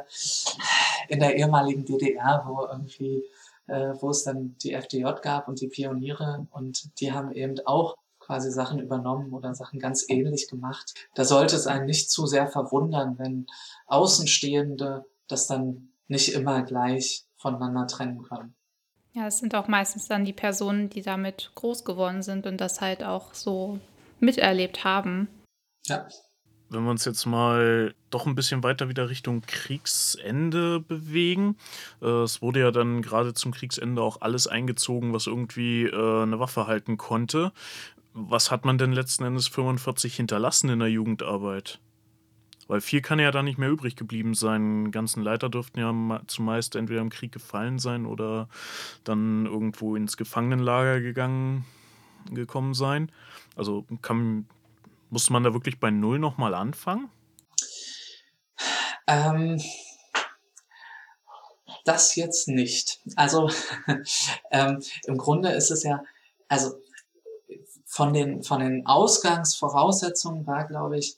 in der ehemaligen DDR, wo irgendwie äh, wo es dann die FDJ gab und die Pioniere und die haben eben auch quasi Sachen übernommen oder Sachen ganz ähnlich gemacht. Da sollte es einen nicht zu sehr verwundern, wenn Außenstehende das dann nicht immer gleich voneinander trennen können. Ja, es sind auch meistens dann die Personen, die damit groß geworden sind und das halt auch so miterlebt haben. Ja. Wenn wir uns jetzt mal doch ein bisschen weiter wieder Richtung Kriegsende bewegen. Äh, es wurde ja dann gerade zum Kriegsende auch alles eingezogen, was irgendwie äh, eine Waffe halten konnte. Was hat man denn letzten Endes 45 hinterlassen in der Jugendarbeit? Weil viel kann ja da nicht mehr übrig geblieben sein. Ganzen Leiter dürften ja zumeist entweder im Krieg gefallen sein oder dann irgendwo ins Gefangenenlager gegangen gekommen sein. Also kann, muss man da wirklich bei Null nochmal anfangen? Ähm, das jetzt nicht. Also ähm, im Grunde ist es ja, also von den, von den Ausgangsvoraussetzungen war, glaube ich,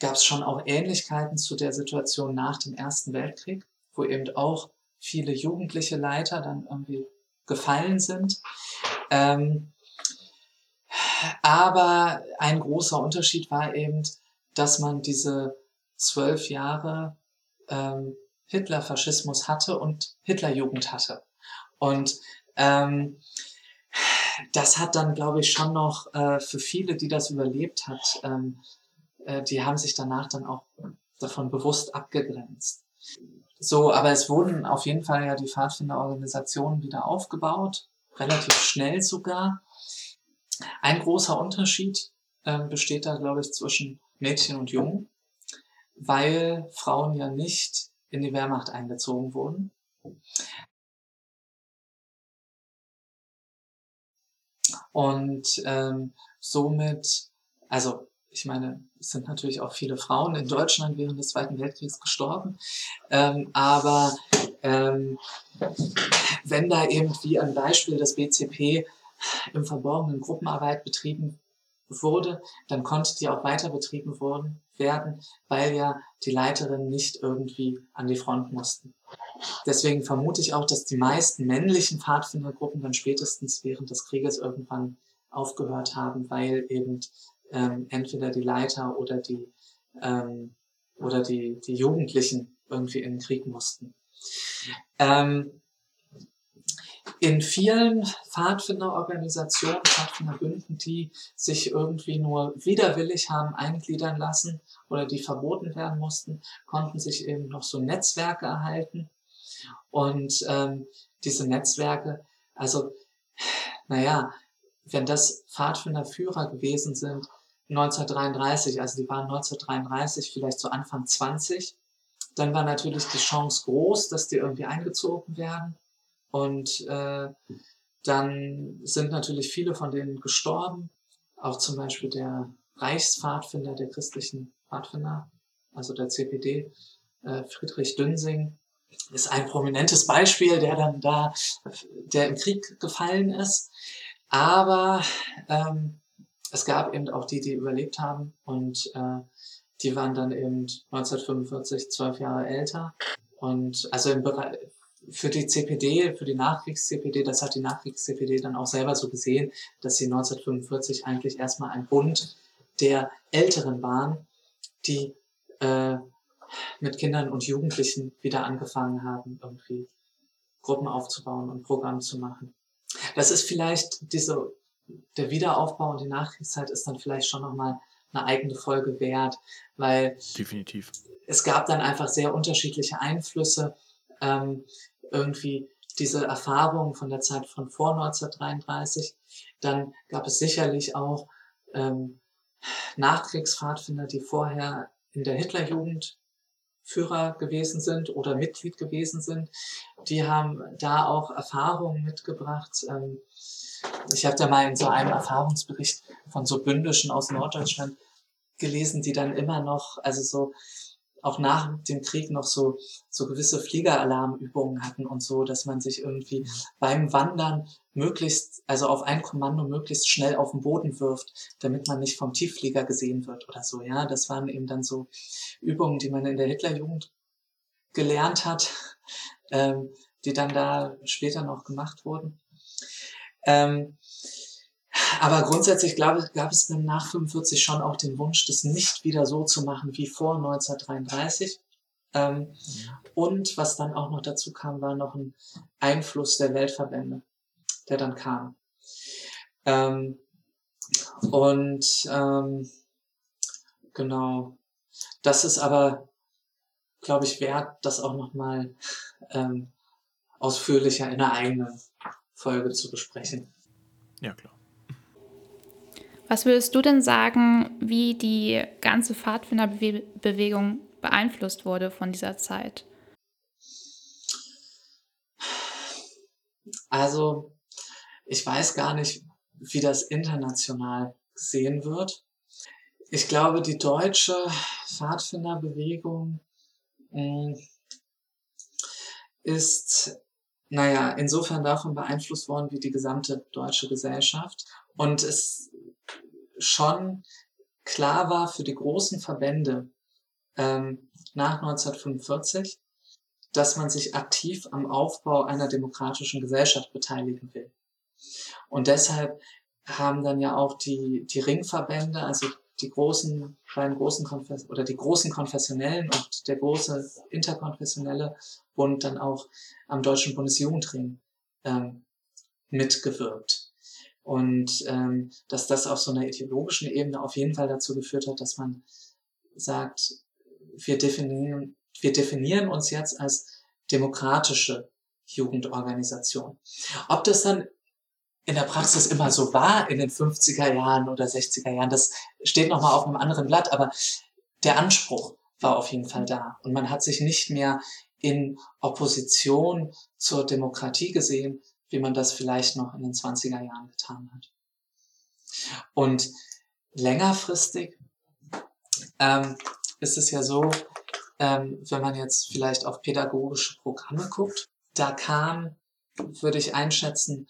gab es schon auch Ähnlichkeiten zu der Situation nach dem Ersten Weltkrieg, wo eben auch viele jugendliche Leiter dann irgendwie gefallen sind. Ähm, aber ein großer Unterschied war eben, dass man diese zwölf Jahre ähm, Hitlerfaschismus hatte und Hitlerjugend hatte. Und ähm, das hat dann, glaube ich, schon noch äh, für viele, die das überlebt hat, ähm, äh, die haben sich danach dann auch davon bewusst abgegrenzt. So, aber es wurden auf jeden Fall ja die Pfadfinderorganisationen wieder aufgebaut, relativ schnell sogar. Ein großer Unterschied äh, besteht da, glaube ich, zwischen Mädchen und Jungen, weil Frauen ja nicht in die Wehrmacht eingezogen wurden. Und ähm, somit, also ich meine, es sind natürlich auch viele Frauen in Deutschland während des Zweiten Weltkriegs gestorben, ähm, aber ähm, wenn da eben wie ein Beispiel das BCP im Verborgenen Gruppenarbeit betrieben wurde, dann konnte die auch weiter betrieben worden, werden, weil ja die Leiterinnen nicht irgendwie an die Front mussten. Deswegen vermute ich auch, dass die meisten männlichen Pfadfindergruppen dann spätestens während des Krieges irgendwann aufgehört haben, weil eben ähm, entweder die Leiter oder die ähm, oder die, die Jugendlichen irgendwie in den Krieg mussten. Ähm, in vielen Pfadfinderorganisationen, Pfadfinderbünden, die sich irgendwie nur widerwillig haben eingliedern lassen oder die verboten werden mussten, konnten sich eben noch so Netzwerke erhalten. Und ähm, diese Netzwerke, also, naja, wenn das Pfadfinderführer gewesen sind, 1933, also die waren 1933 vielleicht so Anfang 20, dann war natürlich die Chance groß, dass die irgendwie eingezogen werden. Und äh, dann sind natürlich viele von denen gestorben. Auch zum Beispiel der Reichspfadfinder der christlichen Pfadfinder, also der CPD, äh, Friedrich Dünsing, ist ein prominentes Beispiel, der dann da, der im Krieg gefallen ist. Aber ähm, es gab eben auch die, die überlebt haben und äh, die waren dann eben 1945 zwölf Jahre älter. Und also im Bereich, für die CPD, für die Nachkriegs-CPD, das hat die Nachkriegs-CPD dann auch selber so gesehen, dass sie 1945 eigentlich erstmal ein Bund der Älteren waren, die äh, mit Kindern und Jugendlichen wieder angefangen haben, irgendwie Gruppen aufzubauen und Programm zu machen. Das ist vielleicht diese, der Wiederaufbau und die Nachkriegszeit ist dann vielleicht schon nochmal eine eigene Folge wert, weil definitiv es gab dann einfach sehr unterschiedliche Einflüsse. Ähm, irgendwie diese Erfahrungen von der Zeit von vor 1933. Dann gab es sicherlich auch ähm, Nachkriegspfadfinder, die vorher in der Hitlerjugend Führer gewesen sind oder Mitglied gewesen sind. Die haben da auch Erfahrungen mitgebracht. Ähm, ich habe da mal in so einem Erfahrungsbericht von so Bündischen aus Norddeutschland gelesen, die dann immer noch, also so auch nach dem Krieg noch so, so gewisse Fliegeralarmübungen hatten und so, dass man sich irgendwie beim Wandern möglichst, also auf ein Kommando möglichst schnell auf den Boden wirft, damit man nicht vom Tiefflieger gesehen wird oder so, ja. Das waren eben dann so Übungen, die man in der Hitlerjugend gelernt hat, ähm, die dann da später noch gemacht wurden. Ähm, aber grundsätzlich glaube, gab es dann nach 45 schon auch den Wunsch, das nicht wieder so zu machen wie vor 1933. Ähm, und was dann auch noch dazu kam, war noch ein Einfluss der Weltverbände, der dann kam. Ähm, und ähm, genau, das ist aber, glaube ich, wert, das auch nochmal ähm, ausführlicher in einer eigenen Folge zu besprechen. Ja, klar. Was würdest du denn sagen, wie die ganze Pfadfinderbewegung beeinflusst wurde von dieser Zeit? Also, ich weiß gar nicht, wie das international gesehen wird. Ich glaube, die deutsche Pfadfinderbewegung hm, ist, naja, insofern davon beeinflusst worden wie die gesamte deutsche Gesellschaft. Und es schon klar war für die großen Verbände ähm, nach 1945, dass man sich aktiv am Aufbau einer demokratischen Gesellschaft beteiligen will. Und deshalb haben dann ja auch die, die Ringverbände, also die großen, beiden großen Konfess oder die großen Konfessionellen und der große interkonfessionelle Bund dann auch am Deutschen Bundesjugendring ähm, mitgewirkt. Und ähm, dass das auf so einer ideologischen Ebene auf jeden Fall dazu geführt hat, dass man sagt, wir definieren, wir definieren uns jetzt als demokratische Jugendorganisation. Ob das dann in der Praxis immer so war in den 50er Jahren oder 60er Jahren, das steht nochmal auf einem anderen Blatt, aber der Anspruch war auf jeden Fall da. Und man hat sich nicht mehr in Opposition zur Demokratie gesehen, wie man das vielleicht noch in den 20er Jahren getan hat. Und längerfristig ähm, ist es ja so, ähm, wenn man jetzt vielleicht auf pädagogische Programme guckt, da kam, würde ich einschätzen,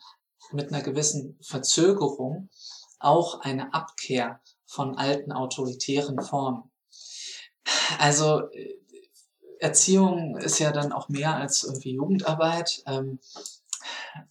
mit einer gewissen Verzögerung auch eine Abkehr von alten autoritären Formen. Also äh, Erziehung ist ja dann auch mehr als irgendwie Jugendarbeit. Ähm,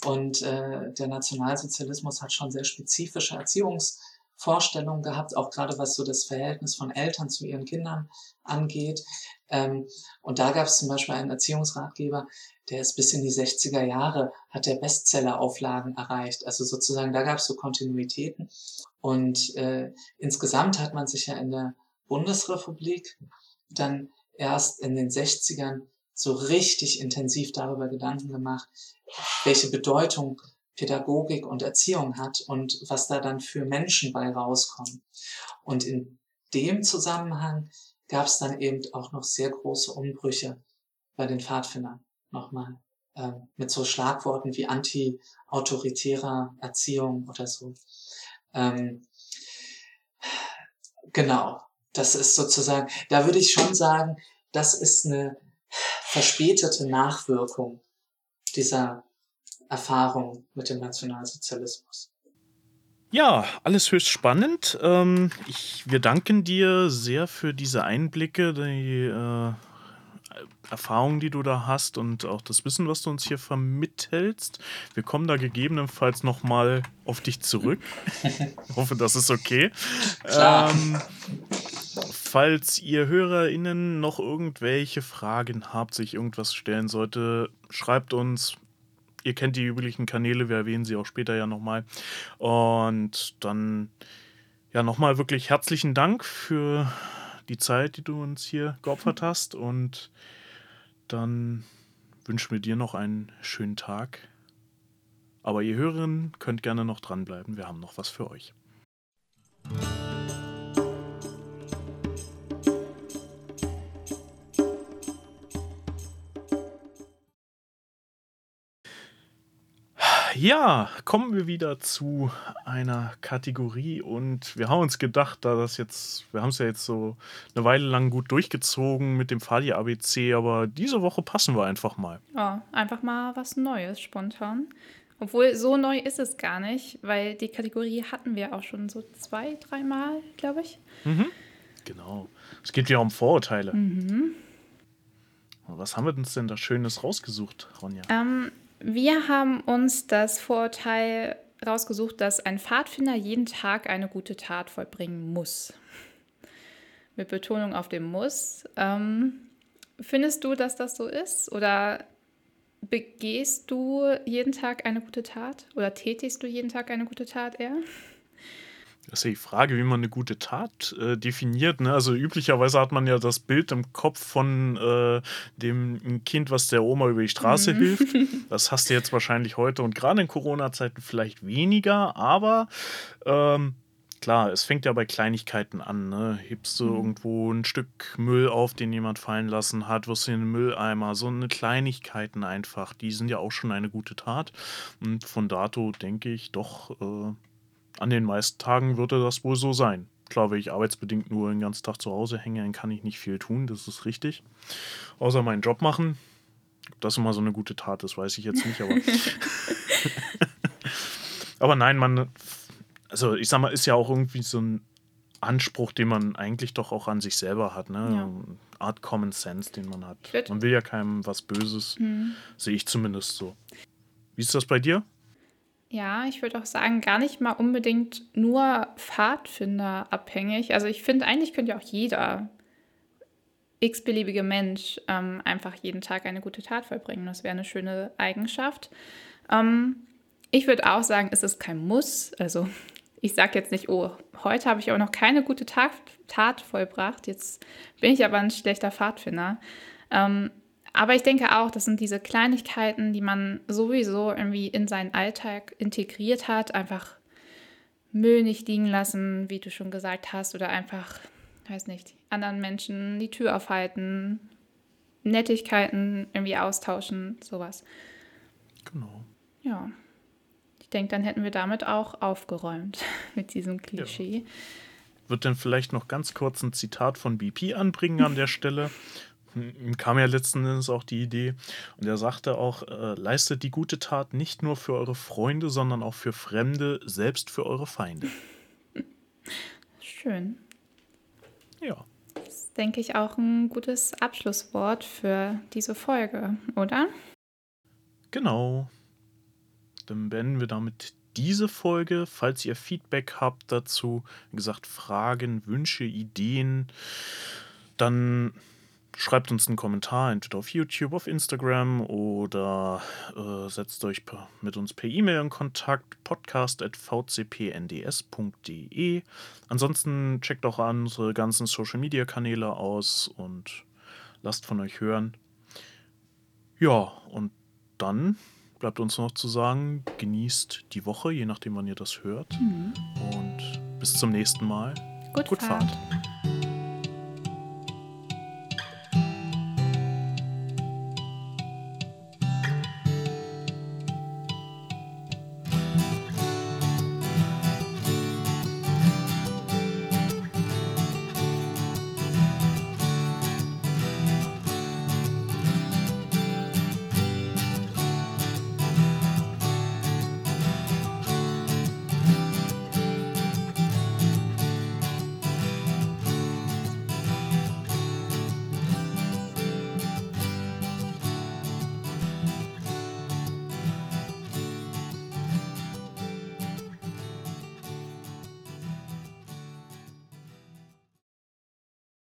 und äh, der Nationalsozialismus hat schon sehr spezifische Erziehungsvorstellungen gehabt, auch gerade was so das Verhältnis von Eltern zu ihren Kindern angeht. Ähm, und da gab es zum Beispiel einen Erziehungsratgeber, der ist bis in die 60er Jahre, hat der Bestseller-Auflagen erreicht. Also sozusagen, da gab es so Kontinuitäten. Und äh, insgesamt hat man sich ja in der Bundesrepublik dann erst in den 60ern so richtig intensiv darüber Gedanken gemacht, welche Bedeutung Pädagogik und Erziehung hat und was da dann für Menschen bei rauskommen. Und in dem Zusammenhang gab es dann eben auch noch sehr große Umbrüche bei den Pfadfindern nochmal äh, mit so Schlagworten wie anti-autoritärer Erziehung oder so. Ähm, genau, das ist sozusagen, da würde ich schon sagen, das ist eine verspätete Nachwirkung dieser Erfahrung mit dem Nationalsozialismus. Ja, alles höchst spannend. Ähm, ich, wir danken dir sehr für diese Einblicke, die äh, Erfahrungen, die du da hast und auch das Wissen, was du uns hier vermittelst. Wir kommen da gegebenenfalls nochmal auf dich zurück. ich hoffe, das ist okay. Ähm, falls ihr HörerInnen noch irgendwelche Fragen habt, sich irgendwas stellen sollte, schreibt uns. Ihr kennt die üblichen Kanäle, wir erwähnen sie auch später ja nochmal. Und dann ja nochmal wirklich herzlichen Dank für die Zeit, die du uns hier geopfert hast. Und dann wünschen wir dir noch einen schönen Tag. Aber ihr Hörerinnen könnt gerne noch dranbleiben. Wir haben noch was für euch. Ja, kommen wir wieder zu einer Kategorie und wir haben uns gedacht, da das jetzt, wir haben es ja jetzt so eine Weile lang gut durchgezogen mit dem Fadi ABC, aber diese Woche passen wir einfach mal. Ja, einfach mal was Neues spontan. Obwohl so neu ist es gar nicht, weil die Kategorie hatten wir auch schon so zwei, dreimal, glaube ich. Mhm. Genau. Es geht ja um Vorurteile. Mhm. Was haben wir uns denn da Schönes rausgesucht, Ronja? Ähm, wir haben uns das Vorurteil rausgesucht, dass ein Pfadfinder jeden Tag eine gute Tat vollbringen muss. Mit Betonung auf dem Muss. Ähm, findest du, dass das so ist? Oder begehst du jeden Tag eine gute Tat? Oder tätigst du jeden Tag eine gute Tat eher? Das ist ja die Frage, wie man eine gute Tat äh, definiert. Ne? Also üblicherweise hat man ja das Bild im Kopf von äh, dem Kind, was der Oma über die Straße mhm. hilft. Das hast du jetzt wahrscheinlich heute und gerade in Corona-Zeiten vielleicht weniger, aber ähm, klar, es fängt ja bei Kleinigkeiten an. Ne? Hebst du mhm. irgendwo ein Stück Müll auf, den jemand fallen lassen hat, wirst du in den Mülleimer. So eine Kleinigkeiten einfach, die sind ja auch schon eine gute Tat. Und von dato denke ich doch, äh, an den meisten Tagen würde das wohl so sein. Klar, wenn ich arbeitsbedingt nur den ganzen Tag zu Hause hänge, dann kann ich nicht viel tun, das ist richtig. Außer meinen Job machen. Ob das immer so eine gute Tat ist, weiß ich jetzt nicht, aber. aber nein, man. Also, ich sag mal, ist ja auch irgendwie so ein Anspruch, den man eigentlich doch auch an sich selber hat, ne? Ja. Art Common Sense, den man hat. Man will ja keinem was Böses, mhm. sehe ich zumindest so. Wie ist das bei dir? Ja, ich würde auch sagen, gar nicht mal unbedingt nur Pfadfinder abhängig. Also ich finde, eigentlich könnte ja auch jeder x-beliebige Mensch ähm, einfach jeden Tag eine gute Tat vollbringen. Das wäre eine schöne Eigenschaft. Ähm, ich würde auch sagen, es ist kein Muss. Also ich sage jetzt nicht, oh, heute habe ich aber noch keine gute Tat, Tat vollbracht. Jetzt bin ich aber ein schlechter Pfadfinder. Ähm, aber ich denke auch, das sind diese Kleinigkeiten, die man sowieso irgendwie in seinen Alltag integriert hat. Einfach Müll nicht liegen lassen, wie du schon gesagt hast, oder einfach, weiß nicht, anderen Menschen die Tür aufhalten, Nettigkeiten irgendwie austauschen, sowas. Genau. Ja. Ich denke, dann hätten wir damit auch aufgeräumt mit diesem Klischee. Ja. Wird dann vielleicht noch ganz kurz ein Zitat von BP anbringen an der Stelle. Ihm kam ja letzten Endes auch die Idee und er sagte auch, äh, leistet die gute Tat nicht nur für eure Freunde, sondern auch für Fremde, selbst für eure Feinde. Schön. Ja. Das ist, denke ich, auch ein gutes Abschlusswort für diese Folge, oder? Genau. Dann beenden wir damit diese Folge. Falls ihr Feedback habt dazu, wie gesagt, Fragen, Wünsche, Ideen, dann schreibt uns einen Kommentar, entweder auf YouTube, auf Instagram oder äh, setzt euch per, mit uns per E-Mail in Kontakt, podcast.vcpnds.de. Ansonsten checkt auch unsere ganzen Social-Media-Kanäle aus und lasst von euch hören. Ja, und dann bleibt uns noch zu sagen, genießt die Woche, je nachdem, wann ihr das hört. Mhm. Und bis zum nächsten Mal. Gut, Gut Fahrt. Fahrt.